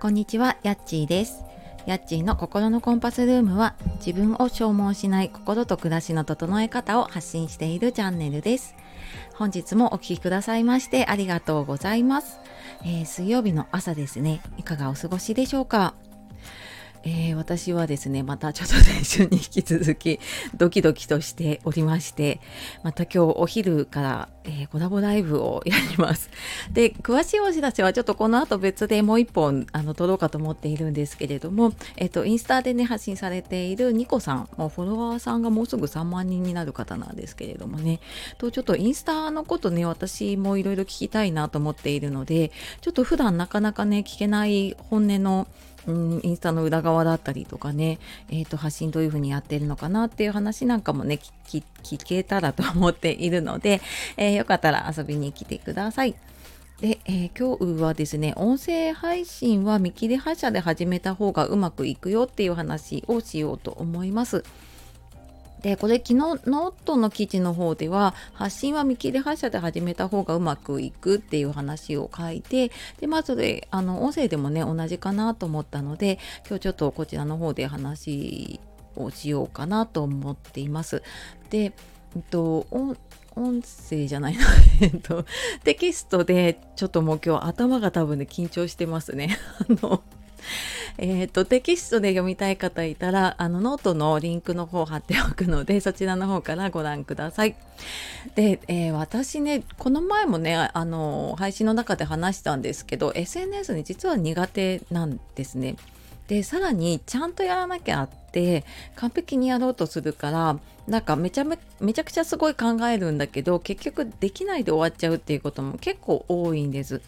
こんにちは、やっちーです。やっちーの心のコンパスルームは自分を消耗しない心と暮らしの整え方を発信しているチャンネルです。本日もお聴きくださいましてありがとうございます。えー水曜日の朝ですね、いかがお過ごしでしょうか？えー私はですね、またちょっと先週に引き続きドキドキとしておりまして、また今日お昼から、えーコラボライブをやります。で、詳しいお知らせはちょっとこの後別でもう一本あの撮ろうかと思っているんですけれども、えっ、と、インスタでね、発信されているニコさん、もうフォロワーさんがもうすぐ3万人になる方なんですけれどもね、とちょっとインスタのことね、私もいろいろ聞きたいなと思っているので、ちょっと普段なかなかね、聞けない本音のうん、インスタの裏側だったりとかね、えー、と発信どういうふうにやってるのかなっていう話なんかもね聞聞けたらと思っているので、えーよかったら遊びに来てください。で、えー今日はですね音声配信は見切り発車で始めた方がうまくいくよっていう話をしようと思います。でこれ昨日ノートの記事の方では発信は見切り発車で始めた方がうまくいくっていう話を書いてでまずであの音声でもね同じかなと思ったので今日ちょっとこちらの方で話をしようかなと思っています。で、えっと、音音声じゃないな、えっと、テキストでちょっともう今日頭が多分ね緊張してますね。あの えー、とテキストで読みたい方いたらあのノートのリンクの方貼っておくので そちらの方からご覧ください。で、えー私ねこの前もねあの配信の中で話したんですけど SNS に実は苦手なんですね。でさらにちゃんとやらなきゃって完璧にやろうとするからなんかめちゃめめちゃくちゃすごい考えるんだけど結局できないで終わっちゃうっていうことも結構多いんです。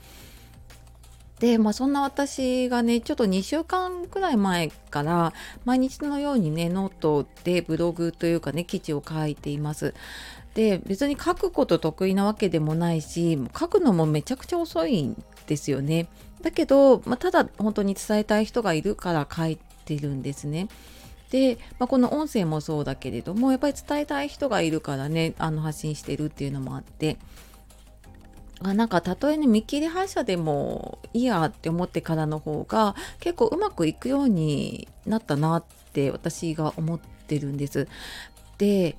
で、まあ、そんな私がねちょっと2週間くらい前から毎日のようにねノートでブログというかね記事を書いています。で別に書くこと得意なわけでもないし書くのもめちゃくちゃ遅いんですよね。だけど、まあ、ただ本当に伝えたい人がいるから書いてるんですね。で、まあ、この音声もそうだけれどもやっぱり伝えたい人がいるからねあの発信してるっていうのもあってあなんかたとえね見切り発車でもいいやって思ってからの方が結構うまくいくようになったなって私が思ってるんです。で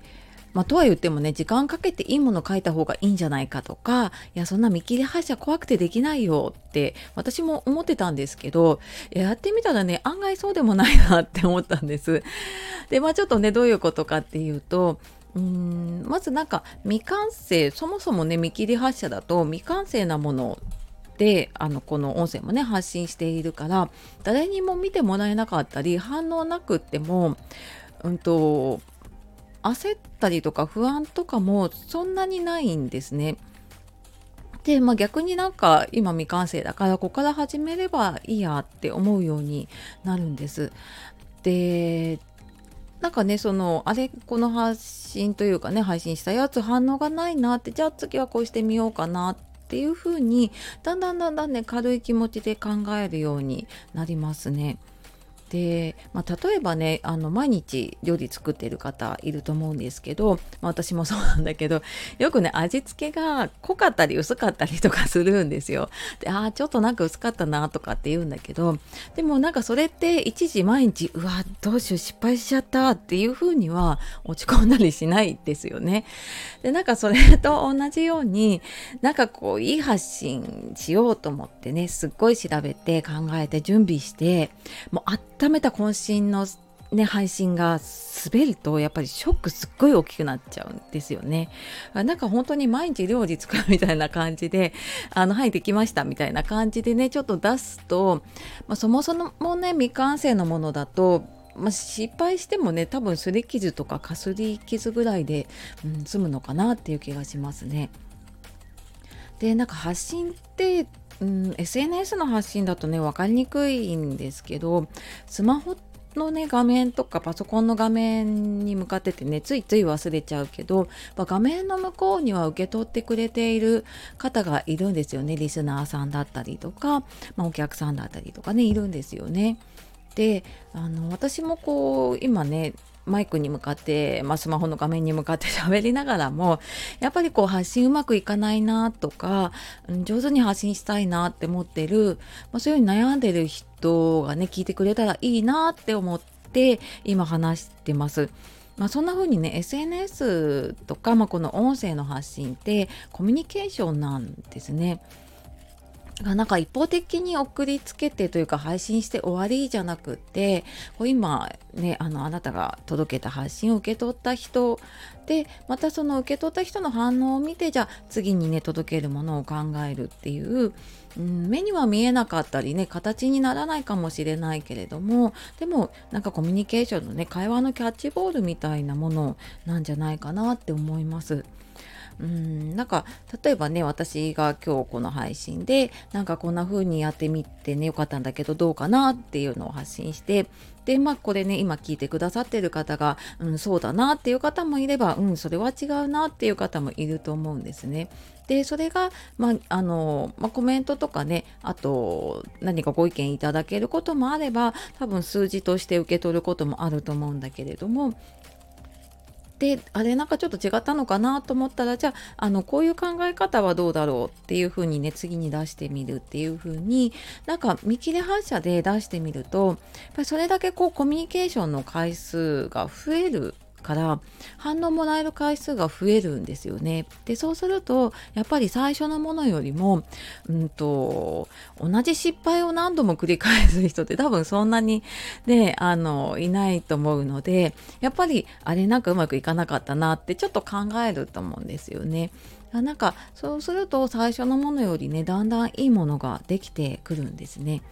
まあ、とは言ってもね時間かけていいもの書いた方がいいんじゃないかとかいやそんな見切り発車怖くてできないよって私も思ってたんですけどやってみたらね案外そうでもないなって思ったんです。でまあちょっとねどういうことかっていうとうんまずなんか未完成そもそもね見切り発車だと未完成なものであのこの音声もね発信しているから誰にも見てもらえなかったり反応なくってもうんと焦ったりとか不安とかもそんなにないんですね。で、まあ、逆になんか今未完成だからここから始めればいいやって思うようになるんです。でなんかねそのあれこの発信というかね配信したやつ反応がないなってじゃあ次はこうしてみようかなっていう風にだんだんだんだんね軽い気持ちで考えるようになりますね。で、まあ、例えばねあの毎日料理作ってる方いると思うんですけど、まあ、私もそうなんだけど よくね味付けが濃かったり薄かったりとかするんですよ。でああちょっとなんか薄かったなとかって言うんだけどでもなんかそれって一時毎日うわどうしよう失敗しちゃったっていう風には落ち込んだりしないですよね。でなんかそれと同じようになんかこういい発信しようと思ってねすっごい調べて考えて準備してもう温めた渾身のね、配信が滑るとやっぱりショックすっごい大きくなっちゃうんですよね。あなんか本当に毎日料理作るみたいな感じで、あの、はい、できましたみたいな感じでね、ちょっと出すと、まあ、そもそもね、未完成のものだと、まあ、失敗してもね、多分擦り傷とかかすり傷ぐらいで、うん、済むのかなっていう気がしますね。でなんか発信って、うん、SNS の発信だとね分かりにくいんですけどスマホのね画面とかパソコンの画面に向かっててねついつい忘れちゃうけどま画面の向こうには受け取ってくれている方がいるんですよねリスナーさんだったりとか、まあ、お客さんだったりとかねいるんですよね。であの私もこう今ねマイクに向かって、まあ、スマホの画面に向かって 喋りながらもやっぱりこう発信うまくいかないなとか上手に発信したいなって思ってる、まあ、そういうふうに悩んでる人がね聞いてくれたらいいなって思って今話してます。まあ、そんな風にね SNS とか、まあ、この音声の発信ってコミュニケーションなんですね。がなんか一方的に送りつけてというか配信して終わりじゃなくてこう今ねあのあなたが届けた発信を受け取った人でまたその受け取った人の反応を見てじゃあ次にね届けるものを考えるっていう、うん、目には見えなかったりね形にならないかもしれないけれどもでもなんかコミュニケーションのね会話のキャッチボールみたいなものなんじゃないかなって思います。うんなんか例えばね私が今日この配信でなんかこんな風にやってみてねよかったんだけどどうかなっていうのを発信してでまあこれね今聞いてくださってる方が、うん、そうだなっていう方もいればうんそれは違うなっていう方もいると思うんですね。でそれが、まああのまあ、コメントとかねあと何かご意見いただけることもあれば多分数字として受け取ることもあると思うんだけれどもであれなんかちょっと違ったのかなと思ったらじゃああのこういう考え方はどうだろうっていうふうにね次に出してみるっていうふうになんか見切り反射で出してみるとやっぱりそれだけこうコミュニケーションの回数が増えるから反応もらえる回数が増えるんですよね。でそうするとやっぱり最初のものよりも、うんと、同じ失敗を何度も繰り返す人って多分そんなにねあのいないと思うのでやっぱりあれなんかうまくいかなかったなってちょっと考えると思うんですよね。なんかそうすると最初のものよりねだんだんいいものができてくるんですね。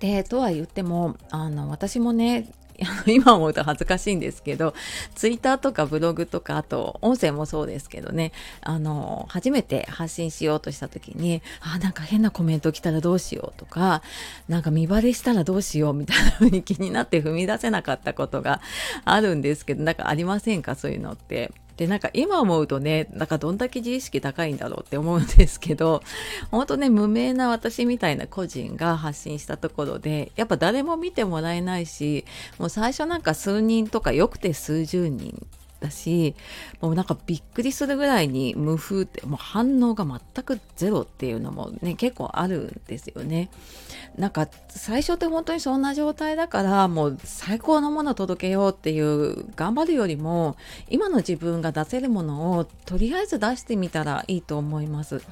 でとは言ってもあの私もね今思うと恥ずかしいんですけど、ツイッターとかブログとか、あと音声もそうですけどね、あの、初めて発信しようとした時に、あ、なんか変なコメント来たらどうしようとか、なんか見バレしたらどうしようみたいな風に気になって踏み出せなかったことがあるんですけど、なんかありませんか？そういうのって。でなんか今思うとねなんかどんだけ自意識高いんだろうって思うんですけど本当ね無名な私みたいな個人が発信したところでやっぱ誰も見てもらえないしもう最初なんか数人とかよくて数十人だしもうなんかびっくりするぐらいに無風ってもう反応が全くゼロっていうのもね結構あるんですよね。なんか最初って本当にそんな状態だからもう最高のものを届けようっていう頑張るよりも今の自分が出せるものをとりあえず出してみたらいいと思います。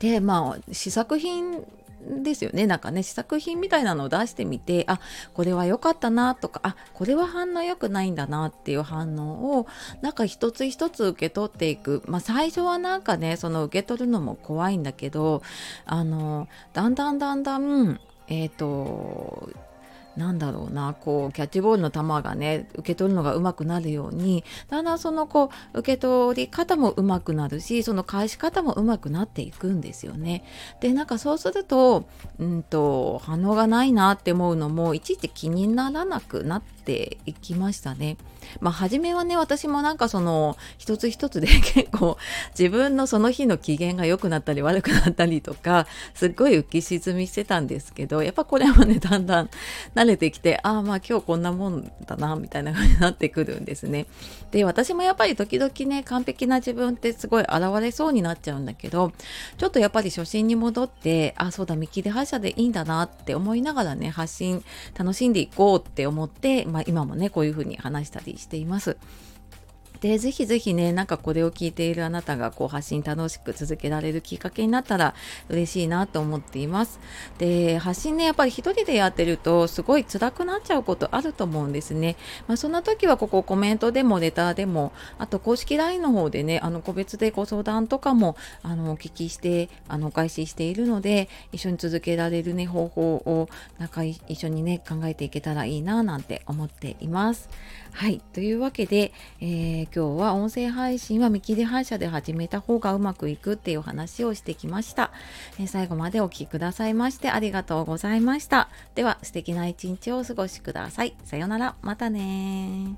でまあ試作品ですよね。なんかね試作品みたいなのを出してみてあこれは良かったなとかあこれは反応良くないんだなっていう反応をなんか一つ一つ受け取っていく。まあ最初はなんかねその受け取るのも怖いんだけどあのだんだんだんだんえっ、ー、となんだろうなこうキャッチボールの球がね受け取るのがうまくなるようにだんだんそのこう受け取り方もうまくなるしその返し方もうまくなっていくんですよね。でなんかそうすると,、うんと反応がないなって思うのもいちいち気にならなくなってていきましたね。まあ初めはね私もなんかその一つ一つで 結構自分のその日の機嫌が良くなったり悪くなったりとかすっごい浮き沈みしてたんですけどやっぱこれもね だんだん慣れてきてああまあ今日こんなもんだなみたいな感じになってくるんですね。で私もやっぱり時々ね完璧な自分ってすごい現れそうになっちゃうんだけどちょっとやっぱり初心に戻ってあそうだ見切り発車でいいんだなって思いながらね発信楽しんでいこうって思って、まあ、今もねこういうふうに話したりしています。で、ぜひぜひね、なんかこれを聞いているあなたがこう発信楽しく続けられるきっかけになったら嬉しいなと思っています。で、発信ね、やっぱり一人でやってるとすごい辛くなっちゃうことあると思うんですね。まあ、そんな時はここコメントでもレターでも、あと公式 LINE の方でね、あの個別でご相談とかもあのお聞きして、あのお返ししているので、一緒に続けられるね、方法をなんか一緒にね、考えていけたらいいななんて思っています。はい、というわけで、えー今日は音声配信は見切り反射で始めた方がうまくいくっていう話をしてきました、えー、最後までお聴きくださいましてありがとうございました。では素敵な一日をお過ごしください。さようなら。またね